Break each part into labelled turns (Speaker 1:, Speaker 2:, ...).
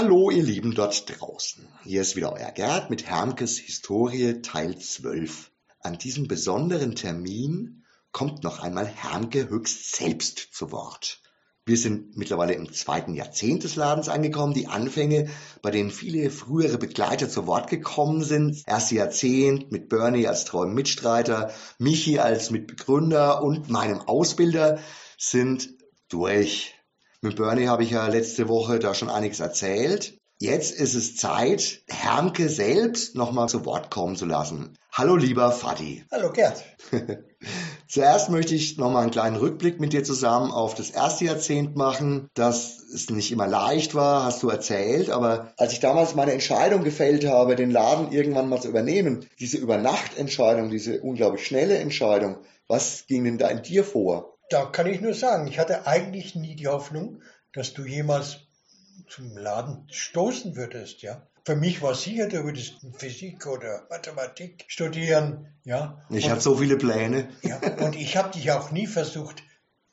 Speaker 1: Hallo ihr Lieben dort draußen. Hier ist wieder euer Gerd mit Hermkes Historie Teil 12. An diesem besonderen Termin kommt noch einmal Hermke höchst selbst zu Wort. Wir sind mittlerweile im zweiten Jahrzehnt des Ladens angekommen. Die Anfänge, bei denen viele frühere Begleiter zu Wort gekommen sind. Erste Jahrzehnt mit Bernie als treuem Mitstreiter, Michi als Mitbegründer und meinem Ausbilder sind durch. Mit Bernie habe ich ja letzte Woche da schon einiges erzählt. Jetzt ist es Zeit, Hermke selbst nochmal zu Wort kommen zu lassen. Hallo lieber Fadi.
Speaker 2: Hallo Gerd.
Speaker 1: Zuerst möchte ich nochmal einen kleinen Rückblick mit dir zusammen auf das erste Jahrzehnt machen. Dass es nicht immer leicht war, hast du erzählt, aber als ich damals meine Entscheidung gefällt habe, den Laden irgendwann mal zu übernehmen, diese Übernachtentscheidung, diese unglaublich schnelle Entscheidung, was ging denn da in dir vor?
Speaker 2: Da kann ich nur sagen, ich hatte eigentlich nie die Hoffnung, dass du jemals zum Laden stoßen würdest, ja. Für mich war sicher, du würdest Physik oder Mathematik studieren, ja.
Speaker 1: Ich hatte so viele Pläne.
Speaker 2: Ja, und ich habe dich auch nie versucht,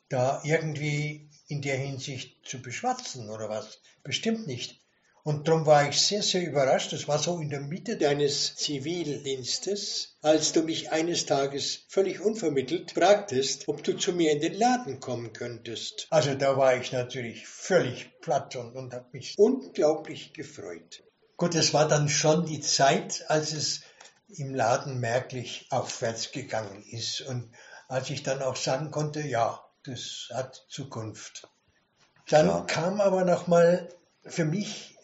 Speaker 2: da irgendwie in der Hinsicht zu beschwatzen oder was. Bestimmt nicht. Und darum war ich sehr, sehr überrascht. Das war so in der Mitte deines Zivildienstes, als du mich eines Tages völlig unvermittelt fragtest, ob du zu mir in den Laden kommen könntest. Also da war ich natürlich völlig platt und, und habe mich unglaublich gefreut. Gut, es war dann schon die Zeit, als es im Laden merklich aufwärts gegangen ist und als ich dann auch sagen konnte, ja, das hat Zukunft. Dann ja. kam aber nochmal für mich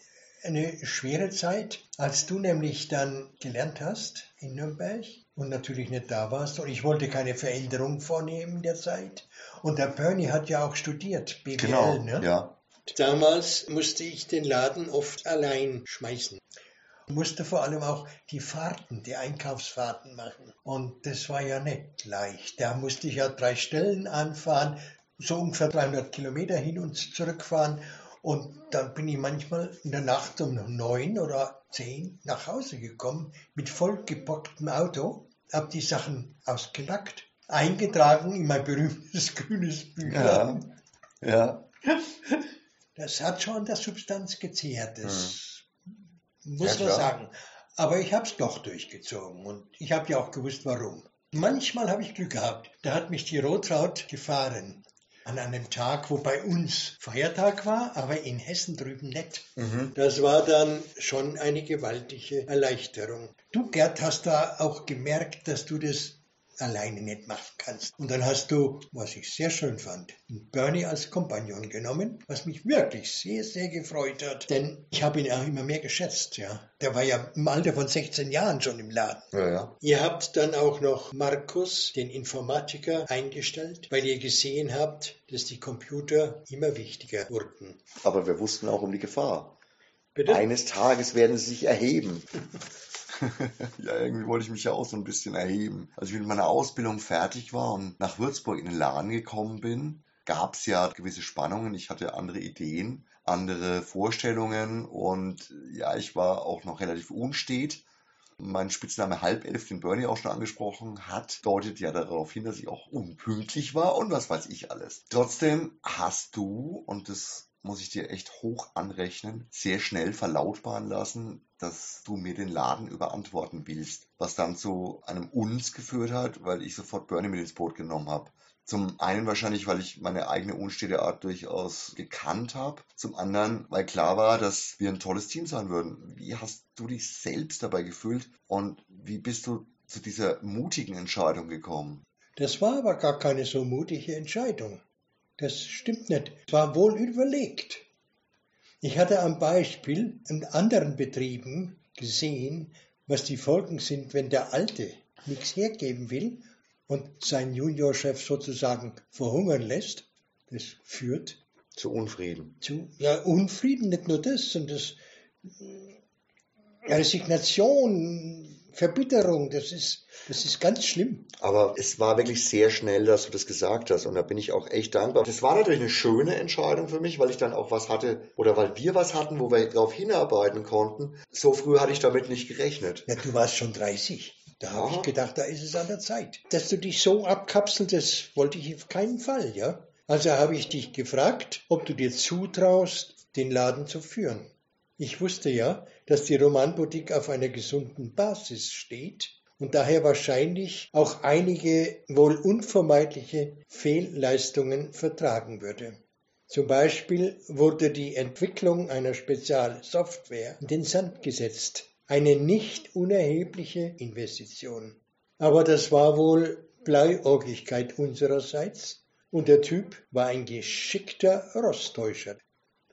Speaker 2: eine schwere Zeit, als du nämlich dann gelernt hast in Nürnberg und natürlich nicht da warst und ich wollte keine Veränderung vornehmen in der Zeit. Und der Bernie hat ja auch studiert, BWL,
Speaker 1: genau,
Speaker 2: ne?
Speaker 1: Ja.
Speaker 2: Damals musste ich den Laden oft allein schmeißen. Ich musste vor allem auch die Fahrten, die Einkaufsfahrten machen. Und das war ja nicht leicht. Da musste ich ja drei Stellen anfahren, so ungefähr 300 Kilometer hin und zurückfahren. Und dann bin ich manchmal in der Nacht um neun oder zehn nach Hause gekommen mit vollgepacktem Auto, habe die Sachen ausgelackt, eingetragen in mein berühmtes grünes Büchlein.
Speaker 1: Ja, ja.
Speaker 2: Das hat schon an der Substanz gezehrt, das hm. muss
Speaker 1: Ja,
Speaker 2: man sagen. Aber ich habe es doch durchgezogen und ich habe ja auch gewusst, warum. Manchmal habe ich Glück gehabt. Da hat mich die Rotraut gefahren. An einem Tag, wo bei uns Feiertag war, aber in Hessen drüben nicht.
Speaker 1: Mhm.
Speaker 2: Das war dann schon eine gewaltige Erleichterung. Du, Gerd, hast da auch gemerkt, dass du das alleine nicht machen kannst. Und dann hast du, was ich sehr schön fand, Bernie als Kompagnon genommen, was mich wirklich sehr, sehr gefreut hat. Denn ich habe ihn auch immer mehr geschätzt, ja. Der war ja im Alter von 16 Jahren schon im Laden.
Speaker 1: Ja, ja.
Speaker 2: Ihr habt dann auch noch Markus, den Informatiker, eingestellt, weil ihr gesehen habt, dass die Computer immer wichtiger wurden.
Speaker 1: Aber wir wussten auch um die Gefahr.
Speaker 2: Bitte?
Speaker 1: Eines Tages werden sie sich erheben. ja, irgendwie wollte ich mich ja auch so ein bisschen erheben. Als ich mit meiner Ausbildung fertig war und nach Würzburg in den Laden gekommen bin, gab es ja gewisse Spannungen. Ich hatte andere Ideen, andere Vorstellungen und ja, ich war auch noch relativ unstet. Mein Spitzname Halbelf, den Bernie auch schon angesprochen hat, deutet ja darauf hin, dass ich auch unpünktlich war und was weiß ich alles. Trotzdem hast du, und das muss ich dir echt hoch anrechnen, sehr schnell verlautbaren lassen, dass du mir den Laden überantworten willst. Was dann zu einem Uns geführt hat, weil ich sofort Bernie mit ins Boot genommen habe. Zum einen wahrscheinlich, weil ich meine eigene unstete Art durchaus gekannt habe. Zum anderen, weil klar war, dass wir ein tolles Team sein würden. Wie hast du dich selbst dabei gefühlt und wie bist du zu dieser mutigen Entscheidung gekommen?
Speaker 2: Das war aber gar keine so mutige Entscheidung. Das stimmt nicht. Es war wohl überlegt. Ich hatte am Beispiel in anderen Betrieben gesehen, was die Folgen sind, wenn der Alte nichts hergeben will und seinen Juniorchef sozusagen verhungern lässt. Das führt
Speaker 1: Zu Unfrieden.
Speaker 2: zu ja, Unfrieden, nicht nur das, sondern das, äh, Resignation, Verbitterung, das ist, das ist ganz schlimm.
Speaker 1: Aber es war wirklich sehr schnell, dass du das gesagt hast. Und da bin ich auch echt dankbar. Das war natürlich eine schöne Entscheidung für mich, weil ich dann auch was hatte oder weil wir was hatten, wo wir darauf hinarbeiten konnten. So früh hatte ich damit nicht gerechnet.
Speaker 2: Ja, du warst schon 30. Da habe ich gedacht, da ist es an der Zeit. Dass du dich so abkapselst, das wollte ich auf keinen Fall, ja. Also habe ich dich gefragt, ob du dir zutraust, den Laden zu führen. Ich wusste ja, dass die Romanboutique auf einer gesunden Basis steht und daher wahrscheinlich auch einige wohl unvermeidliche Fehlleistungen vertragen würde. Zum Beispiel wurde die Entwicklung einer Spezialsoftware in den Sand gesetzt, eine nicht unerhebliche Investition. Aber das war wohl Blauäugigkeit unsererseits und der Typ war ein geschickter Rosttäuscher.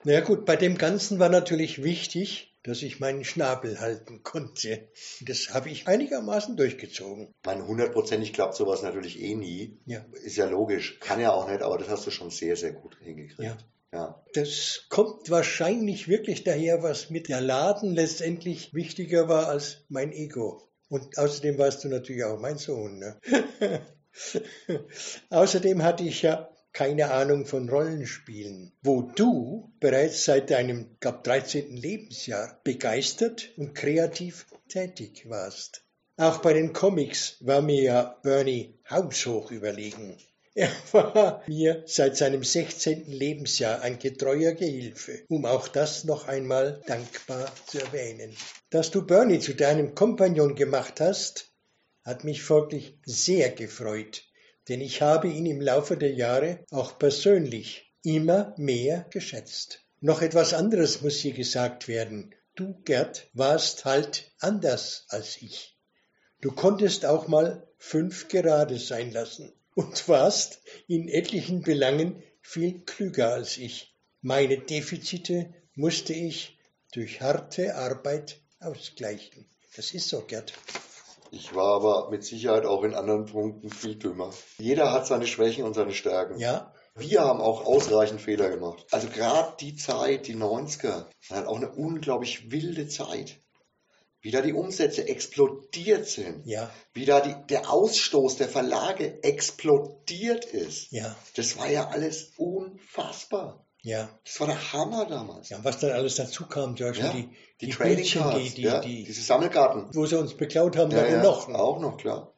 Speaker 2: Na ja gut, bei dem Ganzen war natürlich wichtig, dass ich meinen Schnabel halten konnte. Das habe ich einigermaßen durchgezogen.
Speaker 1: Mein hundertprozentig klappt sowas natürlich eh nie. Ja. Ist ja logisch. Kann ja auch nicht, aber das hast du schon sehr, sehr gut hingekriegt.
Speaker 2: Ja. Ja. Das kommt wahrscheinlich wirklich daher, was mit der Laden letztendlich wichtiger war als mein Ego. Und außerdem warst du natürlich auch mein Sohn. Ne? außerdem hatte ich ja keine Ahnung von Rollenspielen, wo du bereits seit deinem, glaub, 13. Lebensjahr begeistert und kreativ tätig warst. Auch bei den Comics war mir ja Bernie haushoch überlegen. Er war mir seit seinem 16. Lebensjahr ein getreuer Gehilfe, um auch das noch einmal dankbar zu erwähnen. Dass du Bernie zu deinem Kompagnon gemacht hast, hat mich folglich sehr gefreut denn ich habe ihn im Laufe der Jahre auch persönlich immer mehr geschätzt. Noch etwas anderes muss hier gesagt werden. Du, Gerd, warst halt anders als ich. Du konntest auch mal fünf gerade sein lassen und warst in etlichen Belangen viel klüger als ich. Meine Defizite musste ich durch harte Arbeit ausgleichen. Das ist so, Gerd.
Speaker 1: Ich war aber mit Sicherheit auch in anderen Punkten viel dümmer. Jeder hat seine Schwächen und seine Stärken.
Speaker 2: Ja.
Speaker 1: Wir haben auch ausreichend Fehler gemacht. Also gerade die Zeit, die 90er, war halt auch eine unglaublich wilde Zeit. Wie da die Umsätze explodiert sind.
Speaker 2: Ja.
Speaker 1: Wie da die, der Ausstoß der Verlage explodiert ist.
Speaker 2: Ja.
Speaker 1: Das war ja alles unfassbar.
Speaker 2: Ja.
Speaker 1: Das war der Hammer damals.
Speaker 2: Ja, was dann alles dazu kam, ja,
Speaker 1: ja.
Speaker 2: die,
Speaker 1: die, die Trading
Speaker 2: Bildchen,
Speaker 1: Cards,
Speaker 2: die, die,
Speaker 1: ja,
Speaker 2: die,
Speaker 1: diese Sammelkarten.
Speaker 2: Wo sie uns beklaut haben,
Speaker 1: ja, ja,
Speaker 2: noch.
Speaker 1: Auch noch, klar.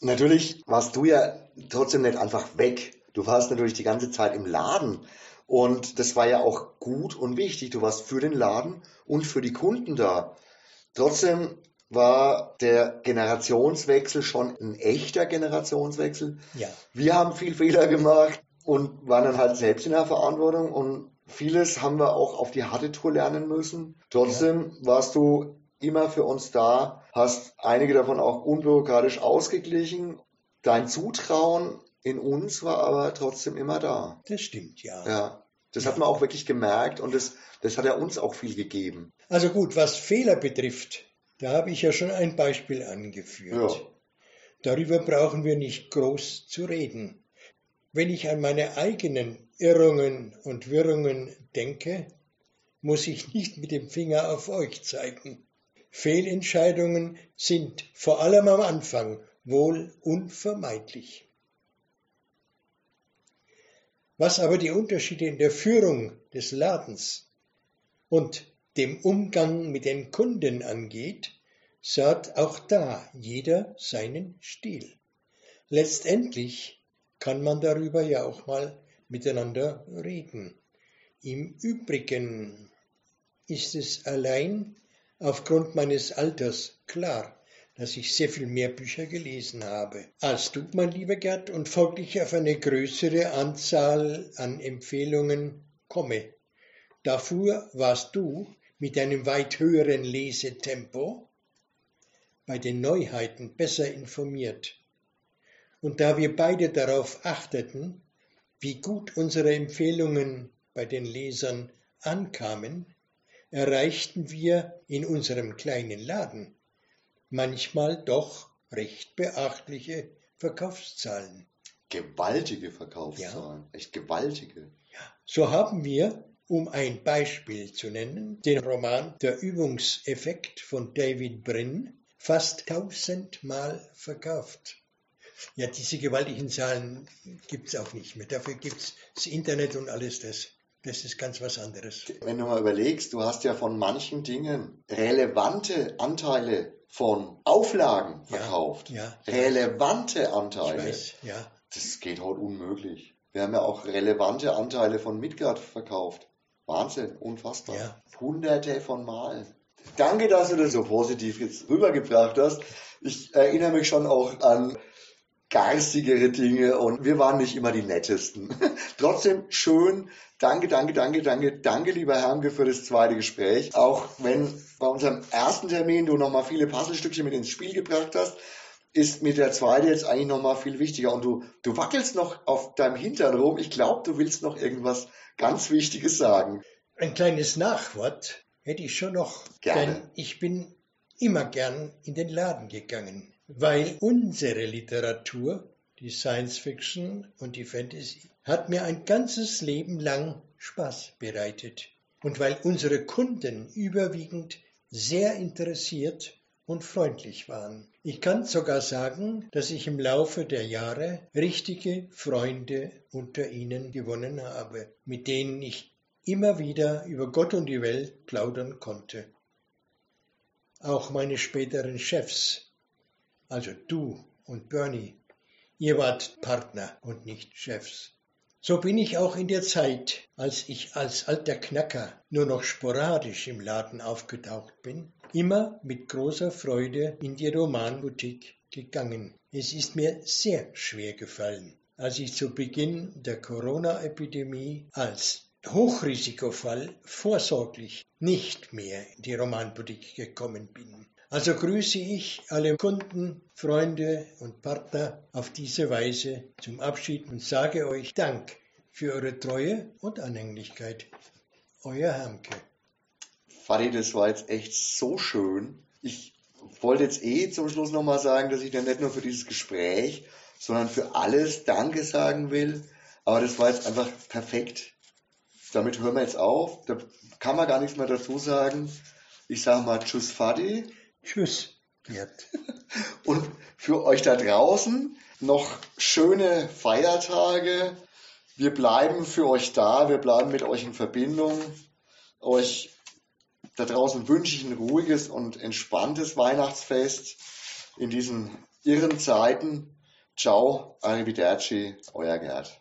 Speaker 1: Natürlich warst du ja trotzdem nicht einfach weg. Du warst natürlich die ganze Zeit im Laden. Und das war ja auch gut und wichtig. Du warst für den Laden und für die Kunden da. Trotzdem war der Generationswechsel schon ein echter Generationswechsel.
Speaker 2: Ja.
Speaker 1: Wir haben viel Fehler gemacht und waren dann halt selbst in der Verantwortung und vieles haben wir auch auf die harte Tour lernen müssen. Trotzdem ja. warst du immer für uns da, hast einige davon auch unbürokratisch ausgeglichen. Dein Zutrauen in uns war aber trotzdem immer da.
Speaker 2: Das stimmt, ja.
Speaker 1: Ja. Das ja. hat man auch wirklich gemerkt und das, das hat ja uns auch viel gegeben.
Speaker 2: Also gut, was Fehler betrifft, da habe ich ja schon ein Beispiel angeführt. Ja. Darüber brauchen wir nicht groß zu reden. Wenn ich an meine eigenen Irrungen und Wirrungen denke, muss ich nicht mit dem Finger auf euch zeigen. Fehlentscheidungen sind vor allem am Anfang wohl unvermeidlich. Was aber die Unterschiede in der Führung des Ladens und dem Umgang mit den Kunden angeht, so hat auch da jeder seinen Stil. Letztendlich kann man darüber ja auch mal miteinander reden. Im Übrigen ist es allein aufgrund meines Alters klar, dass ich sehr viel mehr Bücher gelesen habe als du, mein lieber Gerd, und folglich auf eine größere Anzahl an Empfehlungen komme. Dafür warst du mit einem weit höheren Lesetempo bei den Neuheiten besser informiert und da wir beide darauf achteten, wie gut unsere Empfehlungen bei den Lesern ankamen, erreichten wir in unserem kleinen Laden manchmal doch recht beachtliche Verkaufszahlen.
Speaker 1: Gewaltige Verkaufszahlen, ja. echt gewaltige.
Speaker 2: Ja. So haben wir, um ein Beispiel zu nennen, den Roman Der Übungseffekt von David Brin fast tausendmal verkauft. Ja, diese gewaltigen Zahlen gibt es auch nicht mehr. Dafür gibt es das Internet und alles das. Das ist ganz was anderes.
Speaker 1: Wenn du mal überlegst, du hast ja von manchen Dingen relevante Anteile von Auflagen verkauft.
Speaker 2: Ja,
Speaker 1: ja. Relevante Anteile.
Speaker 2: Ich weiß, ja.
Speaker 1: Das geht heute unmöglich. Wir haben ja auch relevante Anteile von Midgard verkauft. Wahnsinn, unfassbar.
Speaker 2: Ja.
Speaker 1: Hunderte von Malen. Danke, dass du das so positiv jetzt rübergebracht hast. Ich erinnere mich schon auch an geistigere Dinge und wir waren nicht immer die nettesten. Trotzdem schön. Danke, danke, danke, danke, danke, lieber Hermke, für das zweite Gespräch. Auch wenn bei unserem ersten Termin du nochmal viele Puzzlestückchen mit ins Spiel gebracht hast, ist mir der zweite jetzt eigentlich nochmal viel wichtiger. Und du, du wackelst noch auf deinem Hintern rum. Ich glaube, du willst noch irgendwas ganz Wichtiges sagen.
Speaker 2: Ein kleines Nachwort hätte ich schon noch.
Speaker 1: Gerne.
Speaker 2: Denn ich bin immer gern in den Laden gegangen, weil unsere Literatur, die Science Fiction und die Fantasy, hat mir ein ganzes Leben lang Spaß bereitet. Und weil unsere Kunden überwiegend sehr interessiert und freundlich waren. Ich kann sogar sagen, dass ich im Laufe der Jahre richtige Freunde unter ihnen gewonnen habe, mit denen ich immer wieder über Gott und die Welt plaudern konnte. Auch meine späteren Chefs, also du und Bernie, ihr wart Partner und nicht Chefs. So bin ich auch in der Zeit, als ich als alter Knacker nur noch sporadisch im Laden aufgetaucht bin, immer mit großer Freude in die Romanboutique gegangen. Es ist mir sehr schwer gefallen, als ich zu Beginn der Corona-Epidemie als Hochrisikofall vorsorglich nicht mehr in die Romanboutique gekommen bin. Also grüße ich alle Kunden, Freunde und Partner auf diese Weise zum Abschied und sage euch Dank für eure Treue und Anhänglichkeit. Euer Hermke.
Speaker 1: Fadi, das war jetzt echt so schön. Ich wollte jetzt eh zum Schluss nochmal sagen, dass ich dir nicht nur für dieses Gespräch, sondern für alles Danke sagen will. Aber das war jetzt einfach perfekt. Damit hören wir jetzt auf. Da kann man gar nichts mehr dazu sagen. Ich sage mal Tschüss, Fadi.
Speaker 2: Tschüss, Gerd.
Speaker 1: Und für euch da draußen noch schöne Feiertage. Wir bleiben für euch da, wir bleiben mit euch in Verbindung. Euch da draußen wünsche ich ein ruhiges und entspanntes Weihnachtsfest in diesen irren Zeiten. Ciao, arrivederci, euer Gerd.